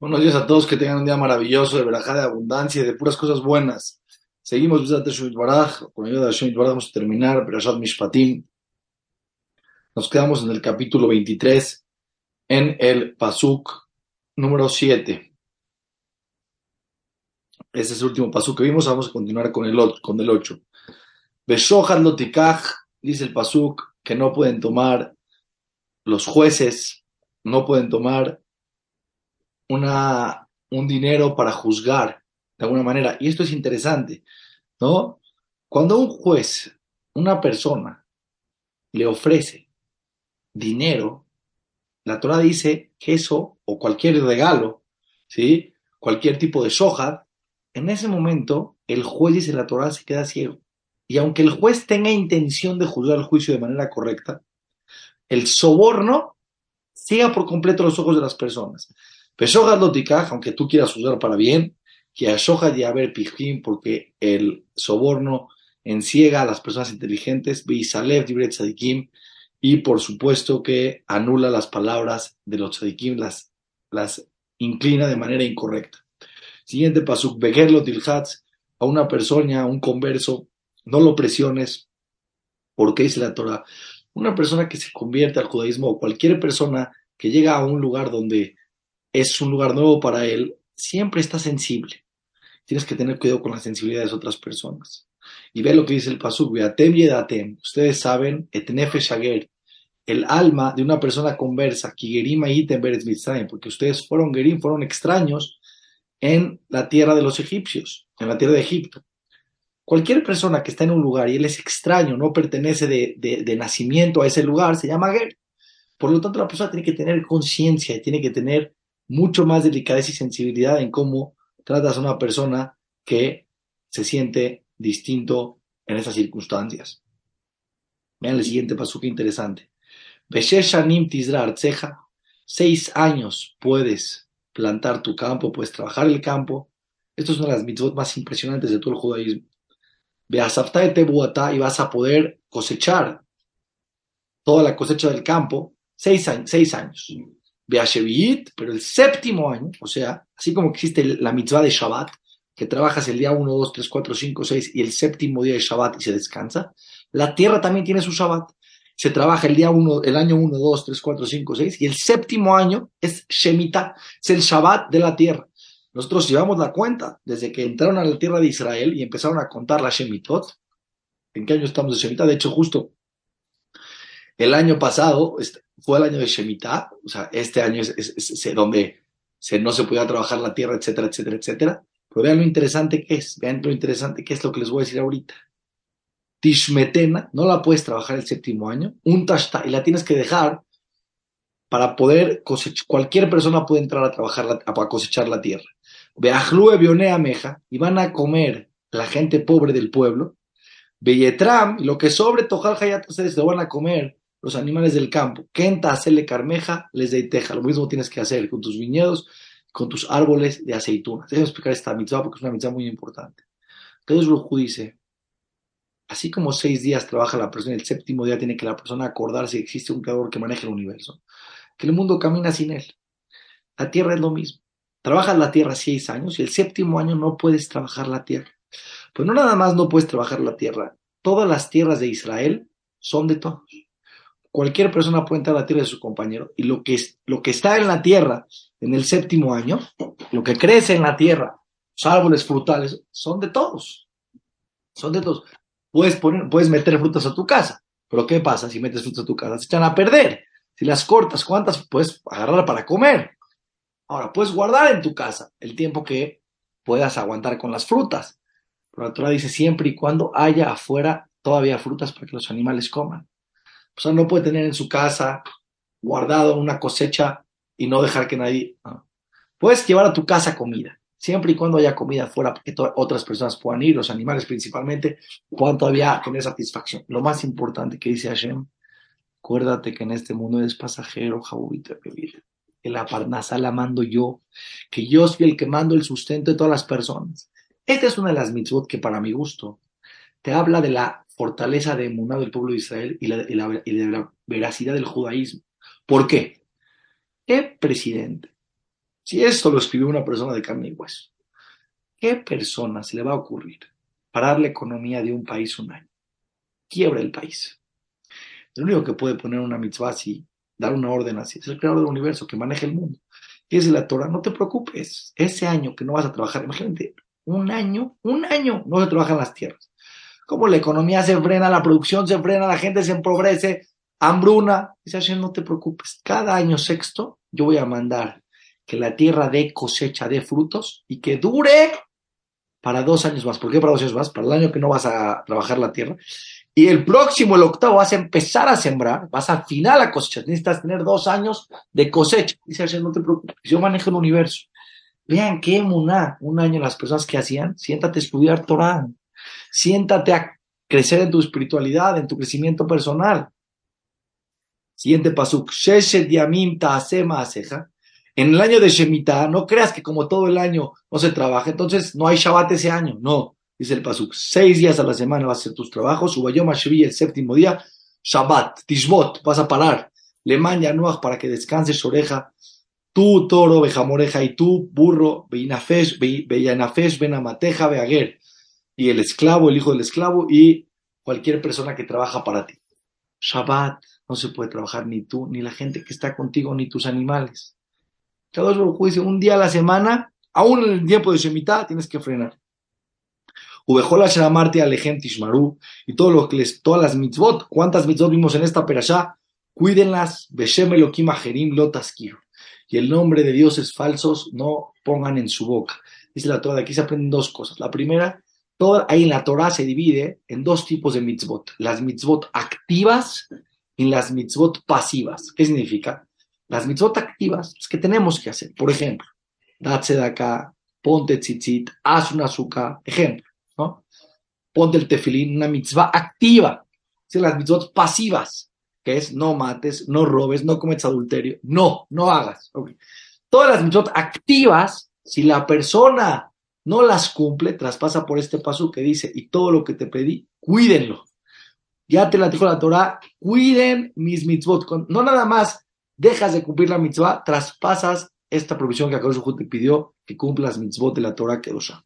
Buenos días a todos, que tengan un día maravilloso, de verajá, de abundancia, de puras cosas buenas. Seguimos, Baraj, con ayuda de Shemit Baraj vamos a terminar, Berashat Mishpatim. Nos quedamos en el capítulo 23, en el Pasuk número 7. Ese es el último Pasuk que vimos, vamos a continuar con el, con el 8. Beshohan Lotikaj, dice el Pasuk, que no pueden tomar los jueces, no pueden tomar una, un dinero para juzgar de alguna manera. Y esto es interesante, ¿no? Cuando un juez, una persona, le ofrece dinero, la Torah dice que eso, o cualquier regalo, ¿sí? cualquier tipo de soja, en ese momento el juez dice la Torah se queda ciego. Y aunque el juez tenga intención de juzgar el juicio de manera correcta, el soborno ciega por completo los ojos de las personas. Peshoja aunque tú quieras usar para bien, que Ashoja y haber pijim, porque el soborno enciega a las personas inteligentes, y por supuesto que anula las palabras de los tzadikim, las, las inclina de manera incorrecta. Siguiente pasuk, Begerlo Tilhatz, a una persona, a un converso, no lo presiones, porque dice la Torah, una persona que se convierte al judaísmo o cualquier persona que llega a un lugar donde es un lugar nuevo para él, siempre está sensible. Tienes que tener cuidado con la sensibilidad de otras personas. Y ve lo que dice el Pasuk, Beatem Yedatem. Ustedes saben, Etnefe Shager, el alma de una persona conversa, Kigerima Item porque ustedes fueron Gerim, fueron extraños en la tierra de los egipcios, en la tierra de Egipto. Cualquier persona que está en un lugar y él es extraño, no pertenece de, de nacimiento a ese lugar, se llama Ger. Por lo tanto, la persona tiene que tener conciencia y tiene que tener mucho más delicadeza y sensibilidad en cómo tratas a una persona que se siente distinto en esas circunstancias. Vean el siguiente paso que interesante. Seis años puedes plantar tu campo, puedes trabajar el campo. Esto es una de las mitzvot más impresionantes de todo el judaísmo. y vas a poder cosechar toda la cosecha del campo seis. Seis años pero el séptimo año, o sea, así como existe la mitzvah de Shabbat, que trabajas el día 1, 2, 3, 4, 5, 6 y el séptimo día de Shabbat y se descansa, la tierra también tiene su Shabbat. Se trabaja el día 1, el año 1, 2, 3, 4, 5, 6 y el séptimo año es Shemitah, es el Shabbat de la tierra. Nosotros llevamos la cuenta desde que entraron a la tierra de Israel y empezaron a contar la Shemitot. ¿En qué año estamos de Shemitah? De hecho, justo el año pasado fue el año de Shemitah, o sea, este año es, donde se, no se podía trabajar la tierra, etcétera, etcétera, etcétera. Pero vean lo interesante que es, vean lo interesante que es lo que les voy a decir ahorita. Tishmetena, no la puedes trabajar el séptimo año, un tashta, y la tienes que dejar para poder cosechar, cualquier persona puede entrar a trabajar, a cosechar la tierra. Beajlue bionea meja, y van a comer la gente pobre del pueblo. Belletram, lo que sobre Tojal Hayat, ustedes lo van a comer los animales del campo. Kenta hacerle carmeja, les teja. Lo mismo tienes que hacer con tus viñedos, con tus árboles de aceitunas. Déjame explicar esta mitzvah porque es una mitzvah muy importante. Entonces Rujú dice, así como seis días trabaja la persona, el séptimo día tiene que la persona acordarse que existe un creador que maneja el universo, que el mundo camina sin él. La tierra es lo mismo. Trabajas la tierra seis años y el séptimo año no puedes trabajar la tierra. Pues no nada más no puedes trabajar la tierra, todas las tierras de Israel son de todos. Cualquier persona puede entrar a la tierra de su compañero y lo que, lo que está en la tierra en el séptimo año, lo que crece en la tierra, los árboles frutales, son de todos. Son de todos. Puedes, poner, puedes meter frutas a tu casa, pero ¿qué pasa si metes frutas a tu casa? Se echan a perder. Si las cortas, ¿cuántas puedes agarrar para comer? Ahora, puedes guardar en tu casa el tiempo que puedas aguantar con las frutas. Pero la Torah dice siempre y cuando haya afuera todavía frutas para que los animales coman. Sea, no puede tener en su casa guardado una cosecha y no dejar que nadie... Puedes llevar a tu casa comida, siempre y cuando haya comida afuera, porque otras personas puedan ir, los animales principalmente, puedan todavía tener satisfacción. Lo más importante que dice Hashem, acuérdate que en este mundo eres pasajero, jabubita, vida. Que la parnasa la mando yo, que yo soy el que mando el sustento de todas las personas. Esta es una de las mitzvot que para mi gusto te habla de la fortaleza de emuná del pueblo de Israel y, de la veracidad del judaísmo. ¿Por qué? ¿Qué presidente Si esto lo escribió una persona de carne y hueso, ¿qué persona se le va a ocurrir parar la economía de un país un año? Quiebra el país. El único que puede poner una mitzvah así, dar una orden así, es el creador del universo que maneja el mundo. Y es la Torah, no te preocupes, ese año que no vas a trabajar, imagínate, un año, un año no se trabajan las tierras. Como la economía se frena, la producción se frena, la gente se empobrece, hambruna. Dice Hashem, no te preocupes, cada año sexto yo voy a mandar que la tierra dé cosecha de frutos y que dure para dos años más. ¿Por qué para dos años más? Para el año que no vas a trabajar la tierra. Y el próximo, el octavo, vas a empezar a sembrar, vas a afinar la cosecha. Necesitas tener dos años de cosecha. Dice Hashem, no te preocupes, yo manejo el universo. Vean qué emuná, un año las personas que hacían, siéntate a estudiar Torah, siéntate a crecer en tu espiritualidad, en tu crecimiento personal. Siguiente pasuk. En el año de Shemitah, no creas que como todo el año no se trabaja, entonces no hay Shabbat ese año, no. Dice el pasuk, seis días a la semana vas a hacer tus trabajos, Ubayom el séptimo día, Shabbat, Tishbot, vas a parar. Le manda Noach para que descanse su oreja tú toro, bejamoreja, y tú burro, beyanafesh, beyanafesh, benamateja, beaguer, y el esclavo, el hijo del esclavo, y cualquier persona que trabaja para ti. Shabbat, no se puede trabajar ni tú, ni la gente que está contigo, ni tus animales. Cada uno dice, un día a la semana, aún en el tiempo de Shemitah, tienes que frenar. Ubejola Sharamarte Alejem Tishmaru, y todo lo que les, todas las mitzvot, ¿cuántas mitzvot vimos en esta perashá? Cuídenlas, Beshem Elohim Lotaskir y el nombre de dioses falsos no pongan en su boca. Dice la Torah, de aquí se aprenden dos cosas. La primera, toda, ahí en la Torah se divide en dos tipos de mitzvot. Las mitzvot activas y las mitzvot pasivas. ¿Qué significa? Las mitzvot activas es que tenemos que hacer. Por ejemplo, datse de acá, ponte tzitzit, haz una azúcar. Ejemplo, ¿no? Ponte el tefilín, una mitzvah activa. Las mitzvot pasivas que es no mates, no robes, no cometas adulterio. No, no hagas. Todas las mitzvot activas, si la persona no las cumple, traspasa por este paso que dice, y todo lo que te pedí, cuídenlo. Ya te la dijo la Torah, cuiden mis mitzvot. No nada más dejas de cumplir la mitzvah, traspasas esta provisión que Akadosh te pidió que cumplas mitzvot de la Torah Kedosha.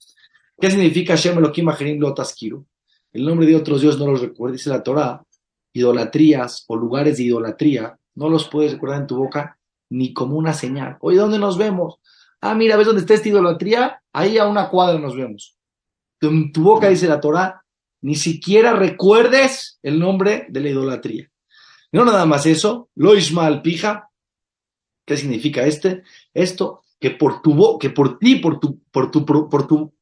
¿Qué significa Shem Elohim Acherim Lotaskiru? El nombre de otros dioses no los recuerda, dice la Torah idolatrías o lugares de idolatría, no los puedes recordar en tu boca ni como una señal. Oye, ¿dónde nos vemos? Ah, mira, ¿ves dónde está esta idolatría? Ahí a una cuadra nos vemos. En tu boca dice la Torah, ni siquiera recuerdes el nombre de la idolatría. No nada más eso, lo ismal pija, ¿qué significa este? Esto, que por tu que por ti, por tu, por tu, por tu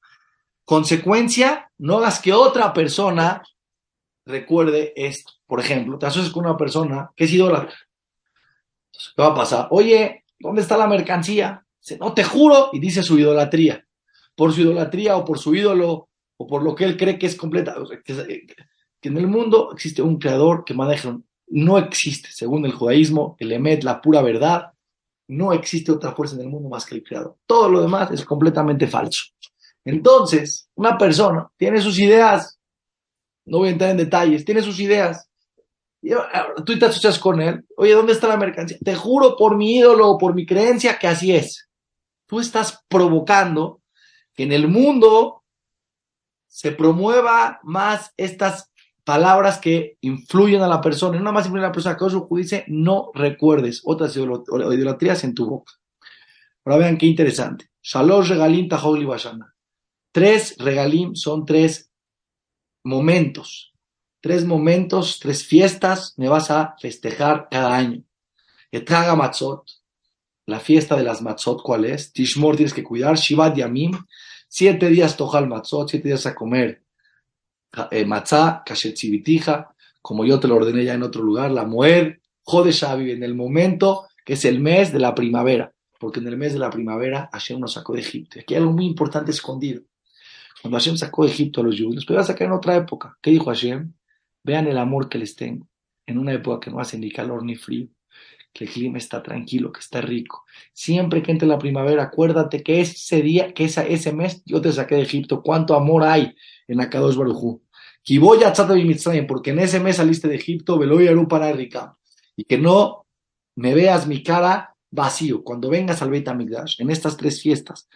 consecuencia, no hagas que otra persona recuerde esto. Por ejemplo, te asocias con una persona que es idólatra. ¿Qué va a pasar? Oye, ¿dónde está la mercancía? no te juro, y dice su idolatría. Por su idolatría o por su ídolo o por lo que él cree que es completa. que, en el mundo existe un creador que maneja. No existe, según el judaísmo, el Emet, la pura verdad. No existe otra fuerza en el mundo más que el creador. Todo lo demás es completamente falso. Entonces, una persona tiene sus ideas no voy a entrar en detalles, tiene sus ideas. Y tú te asocias con él. Oye, ¿dónde está la mercancía? Te juro por mi ídolo o por mi creencia que así es. Tú estás provocando que en el mundo se promueva más estas palabras que influyen a la persona. No más influyen a la persona. Que dice, no recuerdes otras idolatrías en tu boca. Ahora vean qué interesante. Shalosh regalim tahogli bashana. Tres regalim son tres momentos, tres momentos, tres fiestas me vas a festejar cada año. Etraga Matzot, la fiesta de las Matzot, ¿cuál es? Tishmor tienes que cuidar, Shivat Yamim, siete días tojal Matzot, siete días a comer eh, matzah, como yo te lo ordené ya en otro lugar, la Moed, Jodeshavi, en el momento que es el mes de la primavera, porque en el mes de la primavera Hashem nos sacó de Egipto. Aquí hay algo muy importante escondido. Cuando Hashem sacó de Egipto a los judíos, pero iba a sacar en otra época. ¿Qué dijo Hashem? Vean el amor que les tengo. En una época que no hace ni calor ni frío, que el clima está tranquilo, que está rico. Siempre que entre la primavera, acuérdate que ese día, que esa, ese mes, yo te saqué de Egipto. ¿Cuánto amor hay en Akadosh Barujú? Porque en ese mes saliste de Egipto, Veloy para rica. Y que no me veas mi cara vacío. Cuando vengas al Beit HaMikdash, en estas tres fiestas,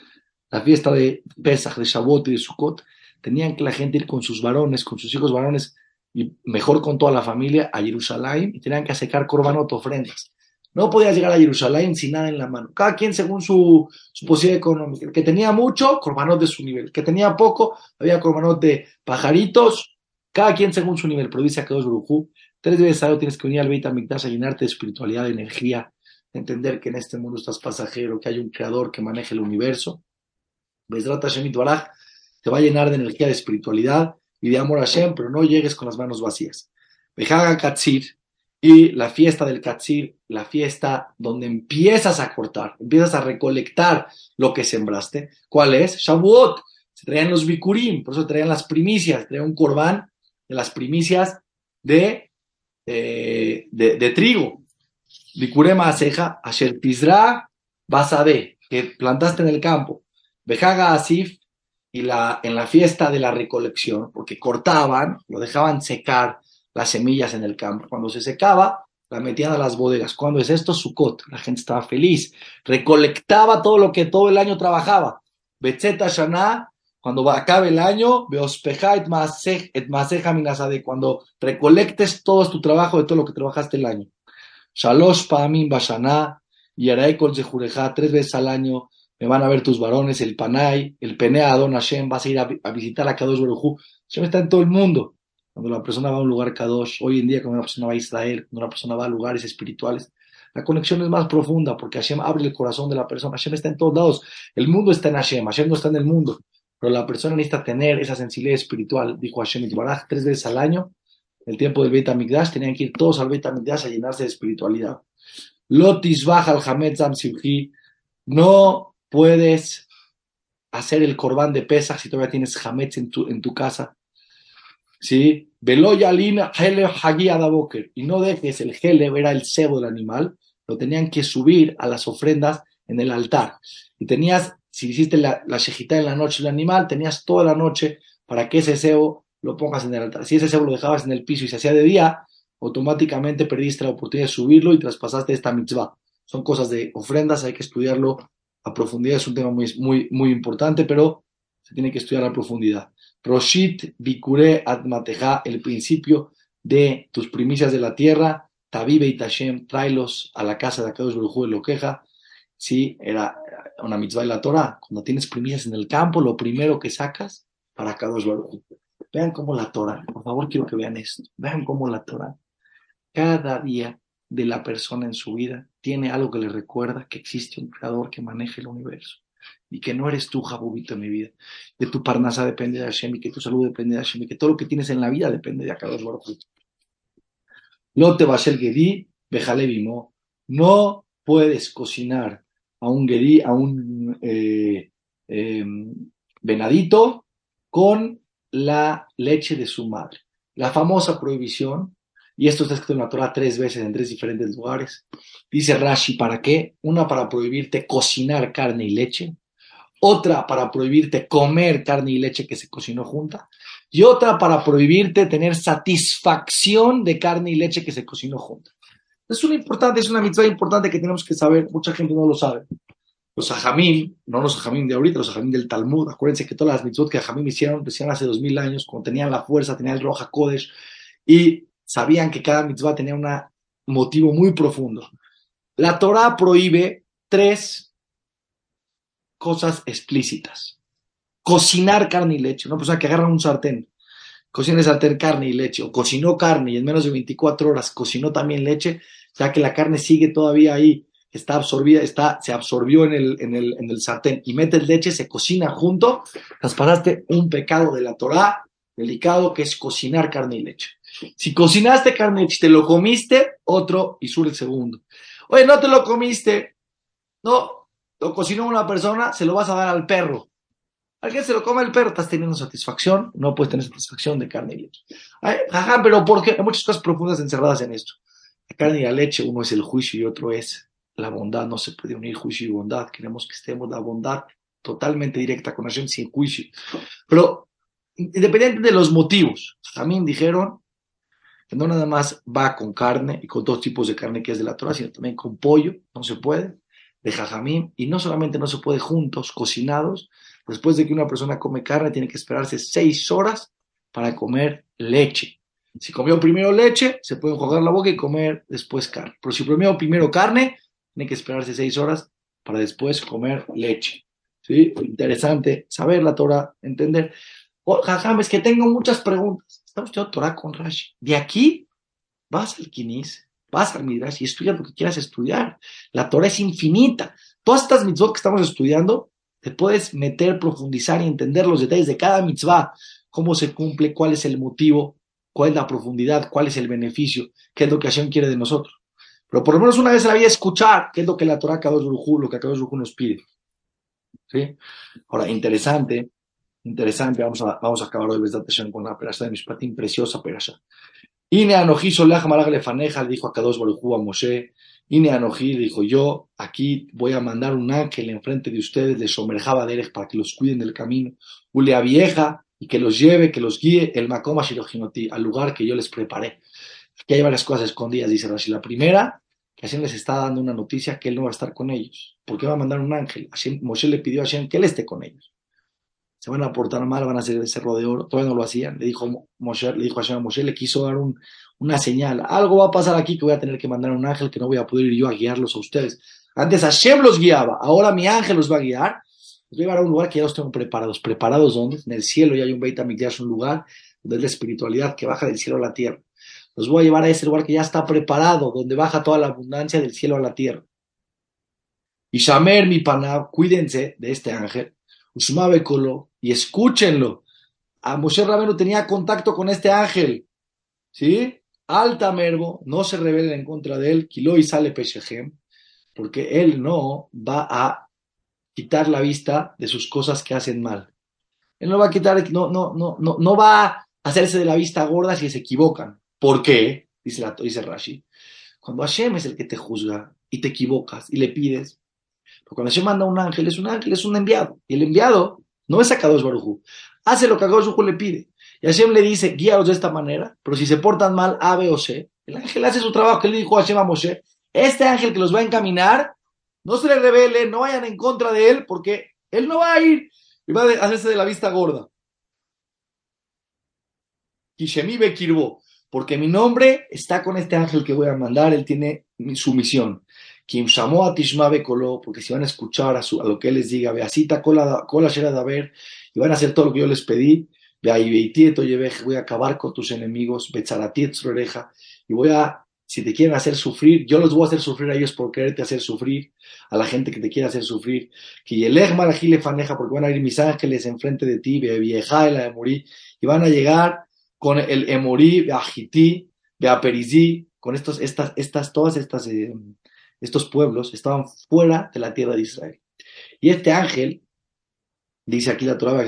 la fiesta de Pesach, de Shavuot y de Sukkot, tenían que la gente ir con sus varones, con sus hijos varones, y mejor con toda la familia, a Jerusalén, y tenían que acercar corbanot, ofrendas. No podías llegar a Jerusalén sin nada en la mano. Cada quien según su, su posibilidad económica. El que tenía mucho, corbanot de su nivel. El que tenía poco, había corbanot de pajaritos. Cada quien según su nivel. Pero dice a dos Brujú, tres veces al tienes que venir al Beit HaMikdash a llenarte de espiritualidad, de energía, entender que en este mundo estás pasajero, que hay un creador que maneja el universo. Bezrat Hashem te va a llenar de energía, de espiritualidad y de amor a Hashem, pero no llegues con las manos vacías. Bejaga Katsir, y la fiesta del Katsir, la fiesta donde empiezas a cortar, empiezas a recolectar lo que sembraste. ¿Cuál es? Shavuot. Se traían los bikurim, por eso traían las primicias, traían un corbán de las primicias de, eh, de, trigo. Bikurema aceja, asher tizra basade, que plantaste en el campo. Bejaga asif, y la, en la fiesta de la recolección, porque cortaban, lo dejaban secar, las semillas en el campo. Cuando se secaba, la metían a las bodegas. Cuando es esto? Sukkot. La gente estaba feliz. Recolectaba todo lo que todo el año trabajaba. Betzeta Shana, cuando acabe el año, et minasade, cuando recolectes todo tu trabajo de todo lo que trabajaste el año. Shalosh Pa'amin Bashana, y Araekol Zehureja, tres veces al año, me van a ver tus varones, el Panay, el Penea Don Hashem, vas a ir a, visitar a Kadosh Baruj Hashem está en todo el mundo. Cuando la persona va a un lugar Kadosh, hoy en día cuando una persona va a Israel, cuando una persona va a lugares espirituales, la conexión es más profunda porque Hashem abre el corazón de la persona. Hashem está en todos lados. El mundo está en Hashem. Hashem no está en el mundo. Pero la persona necesita tener esa sensibilidad espiritual. Dijo Hashem y tres veces al año. El tiempo del Beit HaMikdash tenían que ir todos al Beit HaMikdash a llenarse de espiritualidad. Lotis baja al Hamed No puedes hacer el corbán de pesas si todavía tienes Hametz en tu, en tu casa. ¿Sí? Veloyalina Hele Boker, y no dejes el Hele, era el cebo del animal, lo tenían que subir a las ofrendas en el altar. Y tenías, si hiciste la, la en la noche del animal, tenías toda la noche para que ese cebo lo pongas en el altar. Si ese cebo lo dejabas en el piso y se hacía de día, automáticamente perdiste la oportunidad de subirlo y traspasaste esta mitzvah. Son cosas de ofrendas, hay que estudiarlo a profundidad, es un tema muy, muy, muy importante, pero se tiene que estudiar a profundidad. Roshit Bikure Admateja, el principio de tus primicias de la tierra, Tabibe y Tashem, tráelos a la casa de Baruj de lo queja. Sí, era una mitzvah de la Torah. Cuando tienes primicias en el campo, lo primero que sacas para Akadosh Baruj Vean cómo la Torah, por favor quiero que vean esto. Vean cómo la Torah, cada día de la persona en su vida, tiene algo que le recuerda que existe un creador que maneja el universo y que no eres tú, Jabubito, en mi vida. Que tu parnasa depende de Hashem y que tu salud depende de Hashem y que todo lo que tienes en la vida depende de Akadosh Baruch No te va a ser Gedi, Bejale Bimo. No puedes cocinar a un Gedi, a un eh, em, venadito con la leche de su madre. La famosa prohibición, y esto está escrito en la Torah tres veces en tres diferentes lugares. Dice Rashi, ¿para qué? Una para prohibirte cocinar carne y leche otra para prohibirte comer carne y leche que se cocinó junta, y otra para prohibirte tener satisfacción de carne y leche que se cocinó junta. Es una importante, es una mitzvah importante que tenemos que saber, mucha gente no lo sabe. Los ajamim, no los ajamim de ahorita, los ajamim del Talmud, acuérdense que todas las mitzvot que ajamim hicieron, lo hicieron hace dos mil años, cuando tenían la fuerza, tenían el roja Kodesh, y sabían que cada mitzvah tenía un motivo muy profundo. La Torah prohíbe tres cosas explícitas. Cocinar carne y leche. Una persona que agarra un sartén, cocina el sartén carne y leche, o cocinó carne y en menos de 24 horas cocinó también leche, ya que la carne sigue todavía ahí, está absorbida, está, se absorbió en el, en el, en el sartén y metes leche, se cocina junto, traspasaste un pecado de la Torah delicado que es cocinar carne y leche. Si cocinaste carne y leche, te lo comiste, otro y sur el segundo. Oye, no te lo comiste, no, lo cocinó una persona, se lo vas a dar al perro. Alguien se lo come el perro, estás teniendo satisfacción, no puedes tener satisfacción de carne y leche. ajá, pero ¿por qué? Hay muchas cosas profundas encerradas en esto. La carne y la leche, uno es el juicio y otro es la bondad. No se puede unir juicio y bondad. Queremos que estemos la bondad totalmente directa con Hashem sin juicio. Pero independiente de los motivos, también dijeron que no nada más va con carne y con dos tipos de carne que es de la Torah, sino también con pollo, no se puede de jajamín, y no solamente no se puede juntos, cocinados, después de que una persona come carne, tiene que esperarse seis horas para comer leche. Si comió primero leche, se puede enjuagar la boca y comer después carne. Pero si comió primero carne, tiene que esperarse seis horas para después comer leche. ¿Sí? Interesante saber la Torah, entender. Oh, jajam, es que tengo muchas preguntas. Está usted Torah con Rashi. De aquí vas al Kinis, vas al Midrash y estudias lo que quieras estudiar. La Torah es infinita. Todas estas mitzvot que estamos estudiando, te puedes meter, profundizar y entender los detalles de cada mitzvah, cómo se cumple, cuál es el motivo, cuál es la profundidad, cuál es el beneficio, qué es lo que Hashem quiere de nosotros. Pero por lo menos una vez en la vida escuchar qué es lo que la Torah Kadosh Baruj lo que Kadosh Baruj nos pide. ¿Sí? Ahora, interesante, interesante, vamos a, vamos a acabar hoy con una perasha de Mishpatim, preciosa perasha. Ine Anoji le dijo a Kadosh Baruj a Moshe, Ine Anoji, dijo yo, aquí voy a mandar un ángel enfrente de ustedes, de Somerjaba Derech, para que los cuiden del camino, Ulea vieja, y que los lleve, que los guíe el Makoma Shirohinoti, al lugar que yo les preparé. Aquí hay varias cosas escondidas, dice Rashi. La primera, que Hashem les está dando una noticia que él no va a estar con ellos. ¿Por qué va a mandar un ángel? Hashem, Moshe le pidió a Hashem que él esté con ellos. Se van a portar mal, van a hacer cerro de oro. Todavía no lo hacían. Le dijo, Moshe, le dijo a Moshe, le quiso dar un, una señal. Algo va a pasar aquí que voy a tener que mandar un ángel que no voy a poder ir yo a guiarlos a ustedes. Antes Hashem los guiaba, ahora mi ángel los va a guiar. Los voy a llevar a un lugar que ya los tengo preparados. ¿Preparados dónde? En el cielo ya hay un Beit HaMikdash, un lugar donde es la espiritualidad que baja del cielo a la tierra. Los voy a llevar a ese lugar que ya está preparado, donde baja toda la abundancia del cielo a la tierra. Y Shamer mi pana, cuídense de este ángel, Usmabekolo, y escúchenlo. A Moshe Rabenu tenía contacto con este ángel. ¿Sí? Alta Mervo, no se rebelen en contra de él, Kilo y sale Peshejem, porque él no va a quitar la vista de sus cosas que hacen mal. Él no va a quitar, no, no, no, no, no va a hacerse de la vista gorda si se equivocan. ¿Por qué? Dice, la, dice Rashi. Cuando Hashem es el que te juzga y te equivocas y le pides, pero cuando Hashem manda un ángel, es un ángel, es un enviado. Y el enviado no es a Kadosh Barujú. Hace lo que Kadosh Barujú le pide. Y Hashem le dice, guíalos de esta manera, pero si se portan mal, A, B o C, el ángel hace su trabajo que le dijo a Hashem a Moshe. Este ángel que los va a encaminar, no se le revele, no vayan en contra de él, porque él no va a ir y va a hacerse de la vista gorda. Kishemi Bekirbo porque mi nombre está con este ángel que voy a mandar, él tiene su misión. Kim a Tishma porque si van a escuchar a, su, a lo que él les diga, Beasita cola de ver, y van a hacer todo lo que yo les pedí, voy a acabar con tus enemigos, oreja, y voy a, si te quieren hacer sufrir, yo los voy a hacer sufrir a ellos por quererte hacer sufrir, a la gente que te quiere hacer sufrir, que Yelech le faneja, porque van a ir mis ángeles enfrente de ti, vieja la de morir, y van a llegar con el Emorí, Beajití, Beaperizí, con estos, estas, estas, todas estas, eh, estos pueblos estaban fuera de la tierra de Israel. Y este ángel, dice aquí la Torah,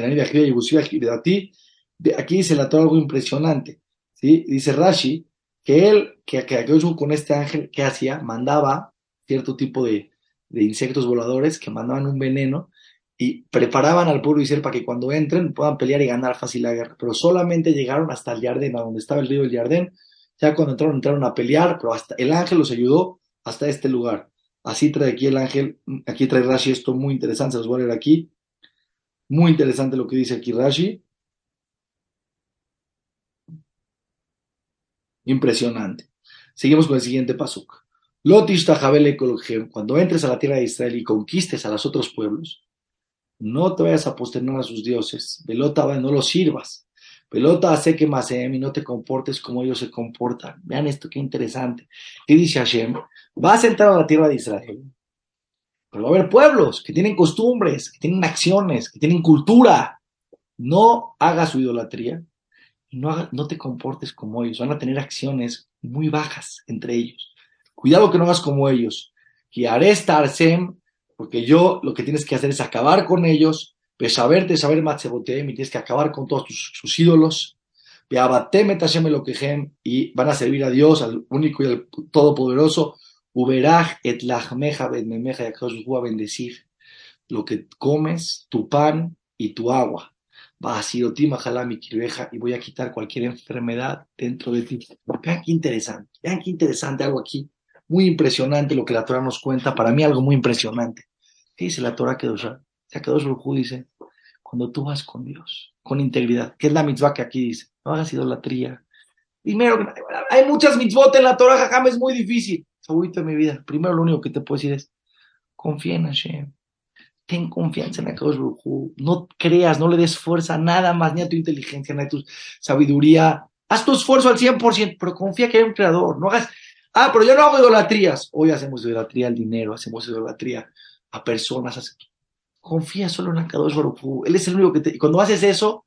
aquí dice la Torah algo impresionante, ¿sí? Dice Rashi, que él, que, que con este ángel, ¿qué hacía? Mandaba cierto tipo de, de insectos voladores que mandaban un veneno y preparaban al pueblo Israel para que cuando entren puedan pelear y ganar fácil la guerra. Pero solamente llegaron hasta el Yardén, a donde estaba el río del Yardén. Ya cuando entraron, entraron a pelear, pero hasta el ángel los ayudó hasta este lugar. Así trae aquí el ángel, aquí trae Rashi esto muy interesante, se los voy a leer aquí. Muy interesante lo que dice aquí Rashi. Impresionante. Seguimos con el siguiente pasuk. Cuando entres a la tierra de Israel y conquistes a los otros pueblos, no te vayas a posternar a sus dioses, pelota, no los sirvas, pelota hace que Masem y no te comportes como ellos se comportan. Vean esto, qué interesante. ¿Qué dice Hashem? Vas a entrar a la tierra de Israel, pero va a haber pueblos que tienen costumbres, que tienen acciones, que tienen cultura. No hagas su idolatría y no, no te comportes como ellos. Van a tener acciones muy bajas entre ellos. Cuidado que no hagas como ellos. Que aresta Arsem porque yo lo que tienes que hacer es acabar con ellos, saberte, saber Matzebotem, y tienes que acabar con todos sus ídolos, y van a servir a Dios, al único y al todopoderoso, Uberaj y a bendecir lo que comes, tu pan y tu agua. Va a mi kirveja y voy a quitar cualquier enfermedad dentro de ti. Vean qué interesante, vean qué interesante algo aquí. muy impresionante lo que la Torah nos cuenta, para mí algo muy impresionante. ¿Qué dice la Torah Kedoshá? Kedosh Baruj dice, cuando tú vas con Dios, con integridad, que es la mitzvah que aquí dice, no hagas idolatría. Primero, hay muchas mitzvot en la Torah, jajam, es muy difícil. Favorito de mi vida. Primero, lo único que te puedo decir es, confía en Hashem. Ten confianza en Akadosh Baruj No creas, no le des fuerza nada más, ni a tu inteligencia, ni a tu sabiduría. Haz tu esfuerzo al 100%, pero confía que hay un creador. No hagas, ah, pero yo no hago idolatrías. Hoy hacemos idolatría al dinero, hacemos idolatría a personas. Confía solo en Akadosh Baruj Él es el único que te... Y cuando haces eso,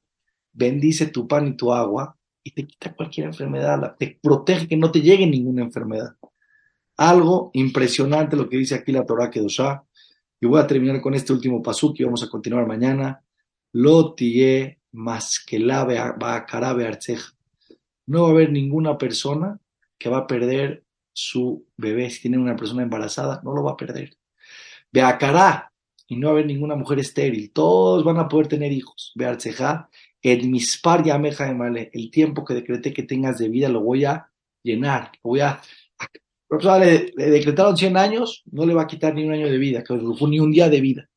bendice tu pan y tu agua y te quita cualquier enfermedad, te protege que no te llegue ninguna enfermedad. Algo impresionante lo que dice aquí la Torah Kedoshá. Y voy a terminar con este último pasuk y vamos a continuar mañana. Lo más que la arceja. No va a haber ninguna persona que va a perder su bebé. Si tiene una persona embarazada, no lo va a perder. Beacará. Y no va a haber ninguna mujer estéril. Todos van a poder tener hijos. Bearceja. El mispar yameja de male. El tiempo que decreté que tengas de vida lo voy a llenar. Lo voy a le, le, decretaron 100 años, no le va a quitar ni un año de vida, ni un día de vida.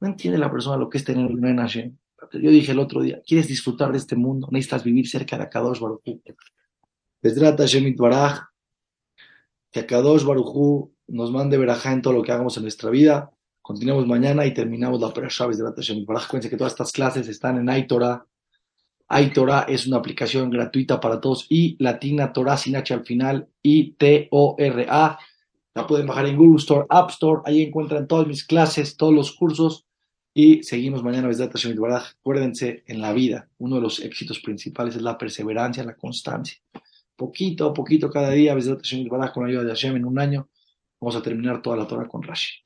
No entiende la persona lo que es tener un en. Yo dije el otro día, ¿quieres disfrutar de este mundo? Necesitas vivir cerca de Akadosh Barujú. trata Hashem Itbaraj, que Akadosh Barujú nos mande verajá en todo lo que hagamos en nuestra vida. Continuamos mañana y terminamos la Perashá Hashem Itbaraj. Cuídense que todas estas clases están en Aitora iTorah es una aplicación gratuita para todos y latina Torah sin H al final, I-T-O-R-A. La pueden bajar en Google Store, App Store. Ahí encuentran todas mis clases, todos los cursos. Y seguimos mañana, Acuérdense, en la vida, uno de los éxitos principales es la perseverancia, la constancia. Poquito a poquito cada día, con la ayuda de Hashem, en un año, vamos a terminar toda la Torah con Rashi.